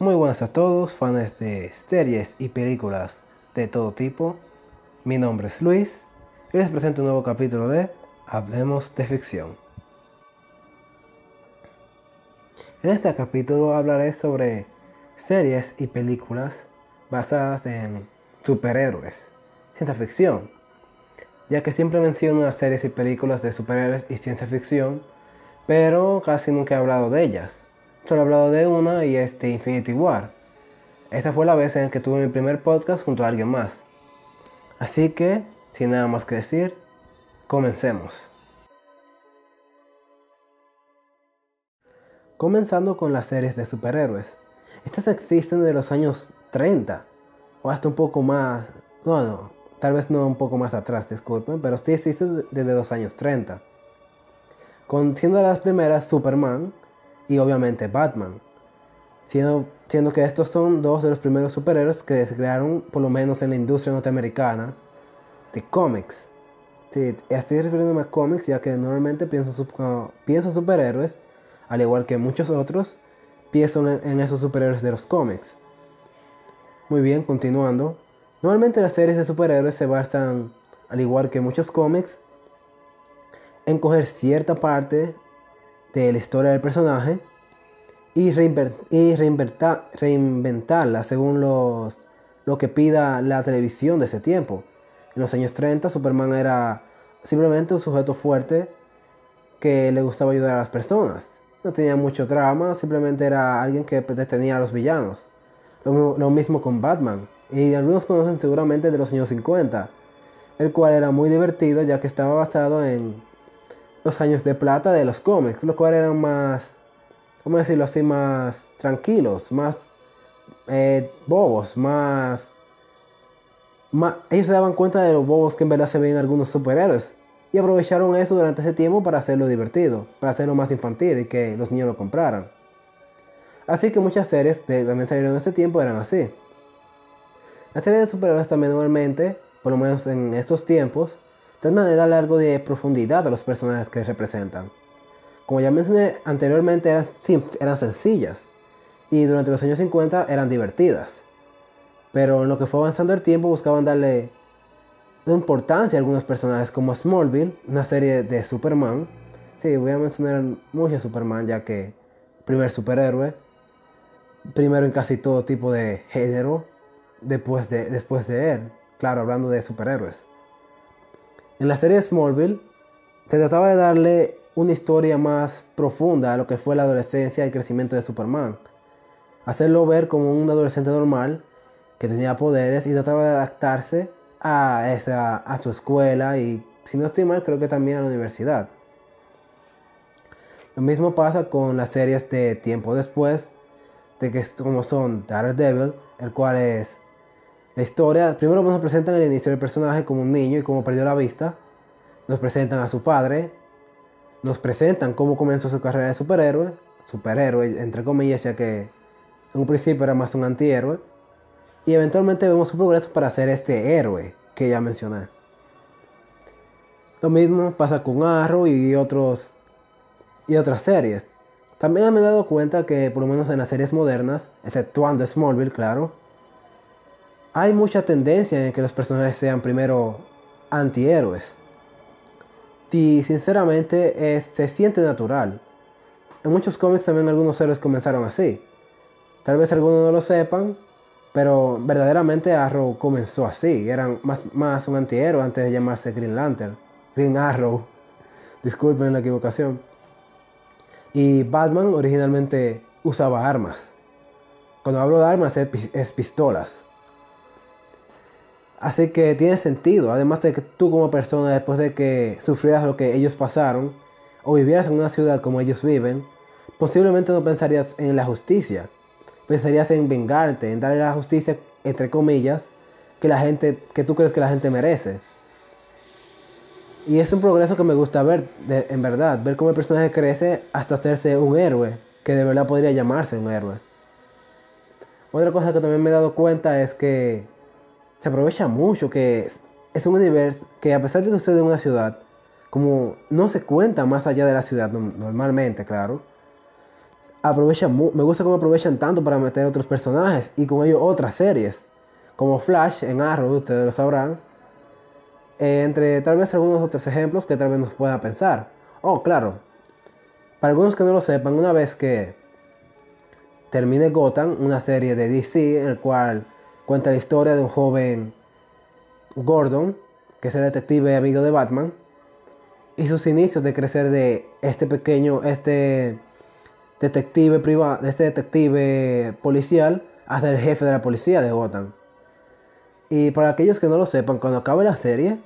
Muy buenas a todos, fans de series y películas de todo tipo. Mi nombre es Luis y les presento un nuevo capítulo de Hablemos de Ficción. En este capítulo hablaré sobre series y películas basadas en superhéroes, ciencia ficción, ya que siempre menciono las series y películas de superhéroes y ciencia ficción, pero casi nunca he hablado de ellas. He hablado de una y es Infinity War. Esta fue la vez en que tuve mi primer podcast junto a alguien más. Así que, sin nada más que decir, comencemos. Comenzando con las series de superhéroes. Estas existen desde los años 30 o hasta un poco más, no, no, tal vez no un poco más atrás, disculpen, pero sí existen desde los años 30. Con, siendo las primeras Superman y obviamente Batman, siendo, siendo que estos son dos de los primeros superhéroes que se crearon por lo menos en la industria norteamericana de cómics. Estoy refiriéndome a cómics ya que normalmente pienso, pienso superhéroes, al igual que muchos otros, pienso en, esos superhéroes de los cómics. Muy bien, continuando. Normalmente las series de superhéroes se basan, al igual que muchos cómics, en coger cierta parte de la historia del personaje y, reinventarla según los, lo que pida la televisión de ese tiempo. En los años 30 Superman era simplemente un sujeto fuerte que le gustaba ayudar a las personas. No tenía mucho drama, simplemente era alguien que detenía a los villanos. Lo, mismo con Batman. Y algunos conocen seguramente de los años 50, el cual era muy divertido ya que estaba basado en los años de plata de los cómics, los cuales eran más, ¿cómo decirlo así? Más tranquilos, más eh, bobos, más ellos se daban cuenta de los bobos que en verdad se ven algunos superhéroes y aprovecharon eso durante ese tiempo para hacerlo divertido, para hacerlo más infantil y que los niños lo compraran. Así que muchas series que también salieron en ese tiempo eran así. Las series de superhéroes también normalmente, por lo menos en estos tiempos, tratan de darle algo de profundidad a los personajes que representan. Como ya mencioné anteriormente, eran, sencillas y durante los años 50 eran divertidas. Pero en lo que fue avanzando el tiempo buscaban darle importancia a algunos personajes como Smallville, una serie de Superman. Sí, voy a mencionar mucho Superman ya que primer superhéroe, primero en casi todo tipo de género, después de, después de él, claro, hablando de superhéroes. En la serie Smallville se trataba de darle una historia más profunda a lo que fue la adolescencia y crecimiento de Superman. Hacerlo ver como un adolescente normal que tenía poderes y trataba de adaptarse a, esa, a su escuela y, si no estoy mal, creo que también a la universidad. Lo mismo pasa con las series de tiempo después, de que como son Daredevil, el cual es la historia. Primero nos presentan el inicio del personaje como un niño y cómo perdió la vista. Nos presentan a su padre. Nos presentan cómo comenzó su carrera de superhéroe. Superhéroe, entre comillas, ya que en un principio era más un antihéroe y eventualmente vemos su progreso para ser este héroe que ya mencioné. Lo mismo pasa con Arrow y otros y otras series. También me he dado cuenta que por lo menos en las series modernas, exceptuando Smallville, claro, hay mucha tendencia en que los personajes sean primero antihéroes. Y sinceramente se siente natural. En muchos cómics también algunos héroes comenzaron así. Tal vez algunos no lo sepan, pero verdaderamente Arrow comenzó así. Eran más, más un antihéroe antes de llamarse Green Lantern. Green Arrow. Disculpen la equivocación. Y Batman originalmente usaba armas. Cuando hablo de armas es, pistolas. Así que tiene sentido. Además de que tú como persona, después de que sufrieras lo que ellos pasaron, o vivieras en una ciudad como ellos viven, posiblemente no pensarías en la justicia pensarías en vengarte, en darle la justicia, entre comillas, que la gente, que tú crees que la gente merece. Y es un progreso que me gusta ver, en verdad, ver cómo el personaje crece hasta hacerse un héroe, que de verdad podría llamarse un héroe. Otra cosa que también me he dado cuenta es que se aprovecha mucho, que es un universo que a pesar de que sucede en una ciudad, como no se cuenta más allá de la ciudad normalmente, claro, aprovechan, me gusta cómo aprovechan tanto para meter otros personajes y con ellos otras series, como Flash en Arrow, ustedes lo sabrán, eh, entre tal vez algunos otros ejemplos que tal vez nos pueda pensar. Oh, claro, para algunos que no lo sepan, una vez que termine Gotham, una serie de DC, en el cual cuenta la historia de un joven Gordon, que es el detective amigo de Batman, y sus inicios de crecer de este pequeño, este detective privado, este detective policial, hasta el jefe de la policía de Gotham. Y para aquellos que no lo sepan, cuando acabe la serie,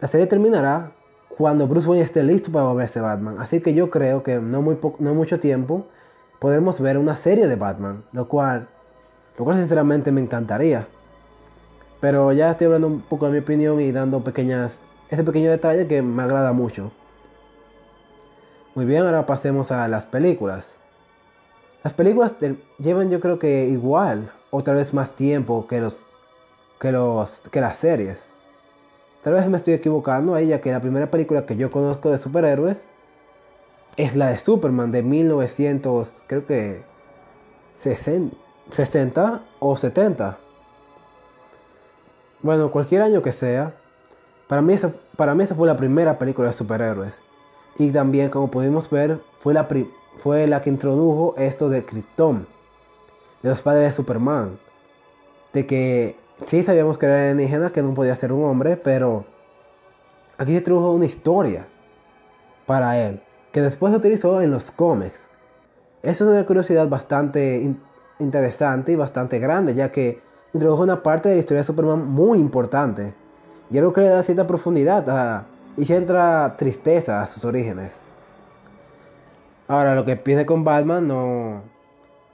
la serie terminará cuando Bruce Wayne esté listo para volverse Batman. Así que yo creo que no muy no mucho tiempo podremos ver una serie de Batman, lo cual, lo cual sinceramente me encantaría. Pero ya estoy hablando un poco de mi opinión y dando pequeñas ese pequeño detalle que me agrada mucho. Muy bien, ahora pasemos a las películas. Las películas llevan yo creo que igual o tal vez más tiempo que los que los que las series. Tal vez me estoy equivocando ahí ya que la primera película que yo conozco de superhéroes es la de Superman de 1900, creo que 60 o 70. Bueno, cualquier año que sea, para mí, esa, para mí fue la primera película de superhéroes. Y también, como pudimos ver, fue la, fue la que introdujo esto de Krypton, de los padres de Superman. De que sí sabíamos que era alienígena, que no podía ser un hombre, pero aquí se introdujo una historia para él, que después se utilizó en los cómics. Es una curiosidad bastante interesante y bastante grande, ya que introdujo una parte de la historia de Superman muy importante. Y algo que le da cierta profundidad y se entra tristeza a sus orígenes. Ahora, lo que pide con Batman no,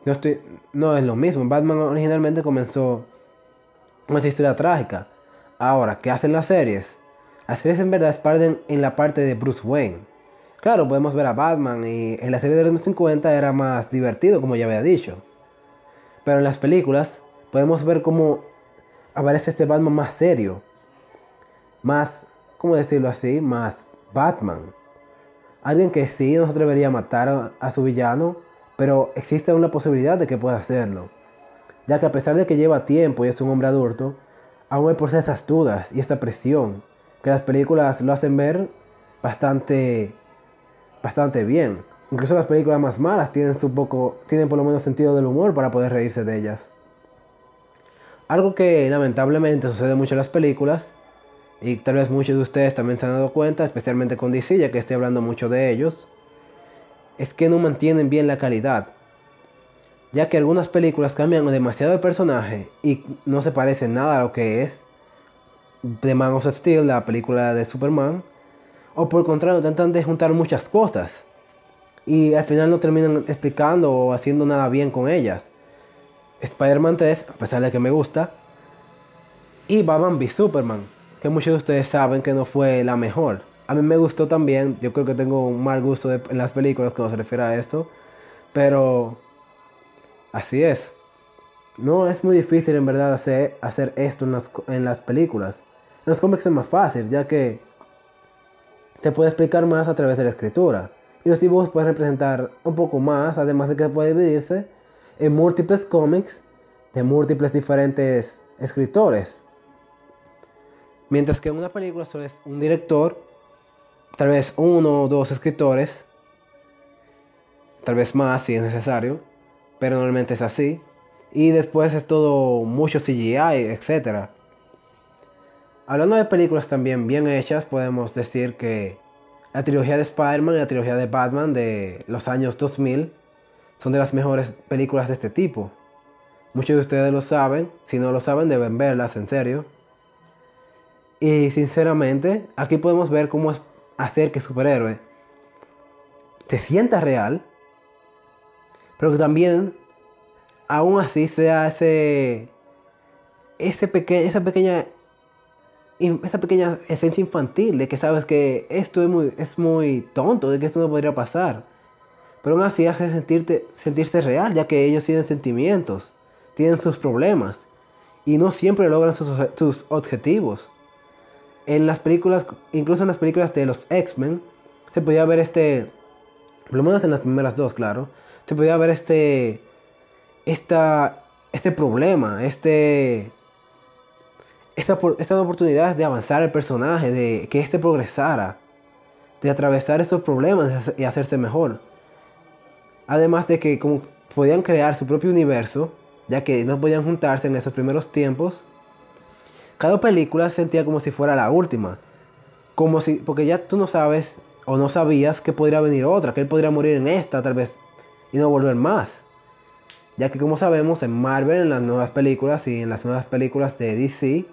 no, estoy, no es lo mismo. Batman originalmente comenzó una historia trágica. Ahora, ¿qué hacen las series? Las series en verdad parten en la parte de Bruce Wayne. Claro, podemos ver a Batman y en la serie de los 50 era más divertido, como ya había dicho. Pero en las películas podemos ver cómo aparece este Batman más serio, más, ¿cómo decirlo así? Más Batman. Alguien que sí no se atrevería a matar a, su villano, pero existe una posibilidad de que pueda hacerlo. Ya que a pesar de que lleva tiempo y es un hombre adulto, aún hay por esas dudas y esta presión que las películas lo hacen ver bastante, bastante bien. Incluso las películas más malas tienen, su poco, tienen por lo menos sentido del humor para poder reírse de ellas. Algo que lamentablemente sucede mucho en las películas y tal vez muchos de ustedes también se han dado cuenta, especialmente con DC, ya que estoy hablando mucho de ellos, es que no mantienen bien la calidad. Ya que algunas películas cambian demasiado de personaje y no se parecen nada a lo que es The Man of Steel, la película de Superman. O por el contrario, intentan de juntar muchas cosas. Y al final no terminan explicando o haciendo nada bien con ellas. Spider-Man 3, a pesar de que me gusta. Y Batman v Superman que muchos de ustedes saben que no fue la mejor. A mí me gustó también, yo creo que tengo un mal gusto en las películas cuando se refiere a esto, pero así es. No es muy difícil en verdad hacer, hacer esto en las, en las películas. En los cómics es más fácil, ya que te puede explicar más a través de la escritura. Y los dibujos pueden representar un poco más, además de que puede dividirse en múltiples cómics de múltiples diferentes escritores. Mientras que en una película solo es un director, tal vez uno o dos escritores, tal vez más si es necesario, pero normalmente es así. Y después es todo mucho CGI, etc. Hablando de películas también bien hechas, podemos decir que la trilogía de Spider-Man y la trilogía de Batman de los años 2000 son de las mejores películas de este tipo. Muchos de ustedes lo saben, si no lo saben deben verlas en serio. Y sinceramente, aquí podemos ver cómo es hacer que superhéroe se sienta real, pero que también, aún así, sea ese, ese esa pequeña esa pequeña esencia infantil de que sabes que esto es muy, es muy tonto, de que esto no podría pasar. Pero aún así hace sentirte, sentirse real, ya que ellos tienen sentimientos, tienen sus problemas y no siempre logran sus, sus objetivos en las películas, incluso en las películas de los X-Men, se podía ver este, por lo menos en las primeras dos, claro, se podía ver este, esta, este problema, este, esta, estas oportunidades de avanzar el personaje, de que éste progresara, de atravesar estos problemas y hacerse mejor. Además de que como podían crear su propio universo, ya que no podían juntarse en esos primeros tiempos, cada película se sentía como si fuera la última. Como si, porque ya tú no sabes o no sabías que podría venir otra, que él podría morir en esta tal vez y no volver más. Ya que como sabemos en Marvel, en las nuevas películas y en las nuevas películas de DC,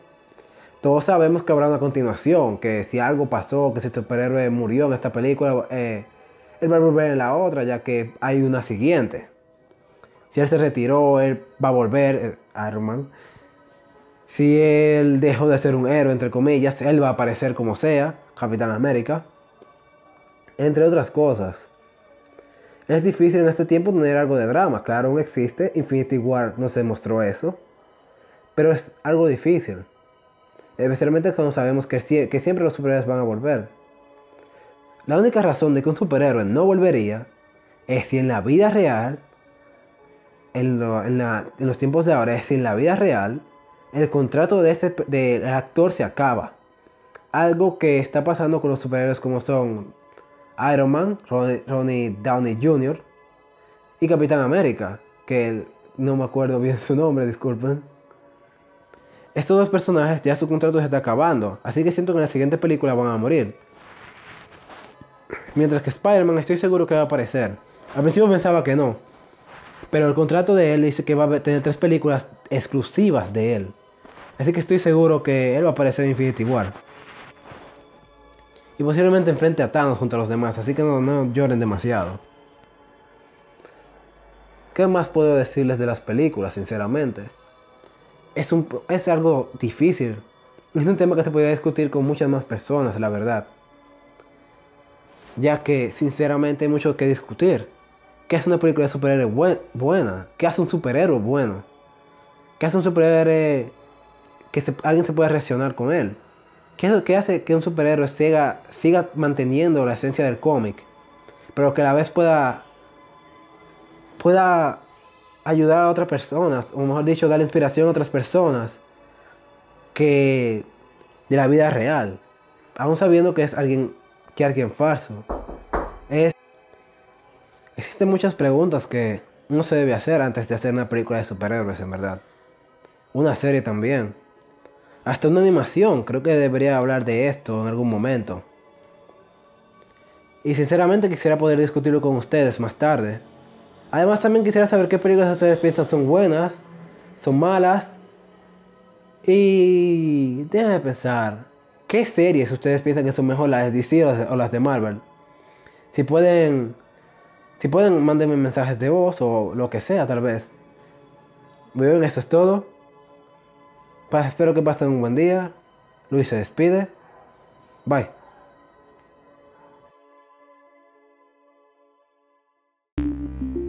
todos sabemos que habrá una continuación, que si algo pasó, que si el superhéroe murió en esta película, eh, él va a volver en la otra, ya que hay una siguiente. Si él se retiró, él va a volver, eh, Iron Man. Si él dejó de ser un héroe, entre comillas, él va a aparecer como sea, Capitán América. Entre otras cosas. Es difícil en este tiempo tener algo de drama. Claro, aún existe. Infinity War nos demostró eso. Pero es algo difícil. Especialmente cuando sabemos que, siempre los superhéroes van a volver. La única razón de que un superhéroe no volvería es si en la vida real, en, los tiempos de ahora, es si en la vida real el contrato de este del actor se acaba. Algo que está pasando con los superhéroes como son Iron Man, Ronnie, Downey Jr. y Capitán América, que no me acuerdo bien su nombre, disculpen. Estos dos personajes ya su contrato se está acabando, así que siento que en la siguiente película van a morir. Mientras que Spider-Man estoy seguro que va a aparecer. Al principio pensaba que no. Pero el contrato de él dice que va a tener tres películas exclusivas de él. Así que estoy seguro que él va a aparecer en Infinity War. Y posiblemente enfrente a Thanos junto a los demás. Así que no, no lloren demasiado. ¿Qué más puedo decirles de las películas, sinceramente? Es, un, es algo difícil. Es un tema que se podría discutir con muchas más personas, la verdad ya que sinceramente hay mucho que discutir. ¿Qué hace una película de superhéroe buena? ¿Qué hace un superhéroe bueno? ¿Qué hace un superhéroe que alguien se pueda reaccionar con él? ¿Qué, ¿Qué, hace que un superhéroe siga, siga manteniendo la esencia del cómic, pero que a la vez pueda, pueda ayudar a otras personas, o mejor dicho, dar inspiración a otras personas que de la vida real, aún sabiendo que es alguien que alguien falso. Es... Existen muchas preguntas que uno se debe hacer antes de hacer una película de superhéroes, en verdad. Una serie también. Hasta una animación, creo que debería hablar de esto en algún momento. Y sinceramente quisiera poder discutirlo con ustedes más tarde. Además también quisiera saber qué películas ustedes piensan son buenas, son malas. Y déjenme pensar. ¿Qué series ustedes piensan que son mejor las de DC o las de Marvel? Si pueden, si pueden, mándenme mensajes de voz o lo que sea, tal vez. Bien, esto es todo. espero que pasen un buen día. Luis se despide. Bye.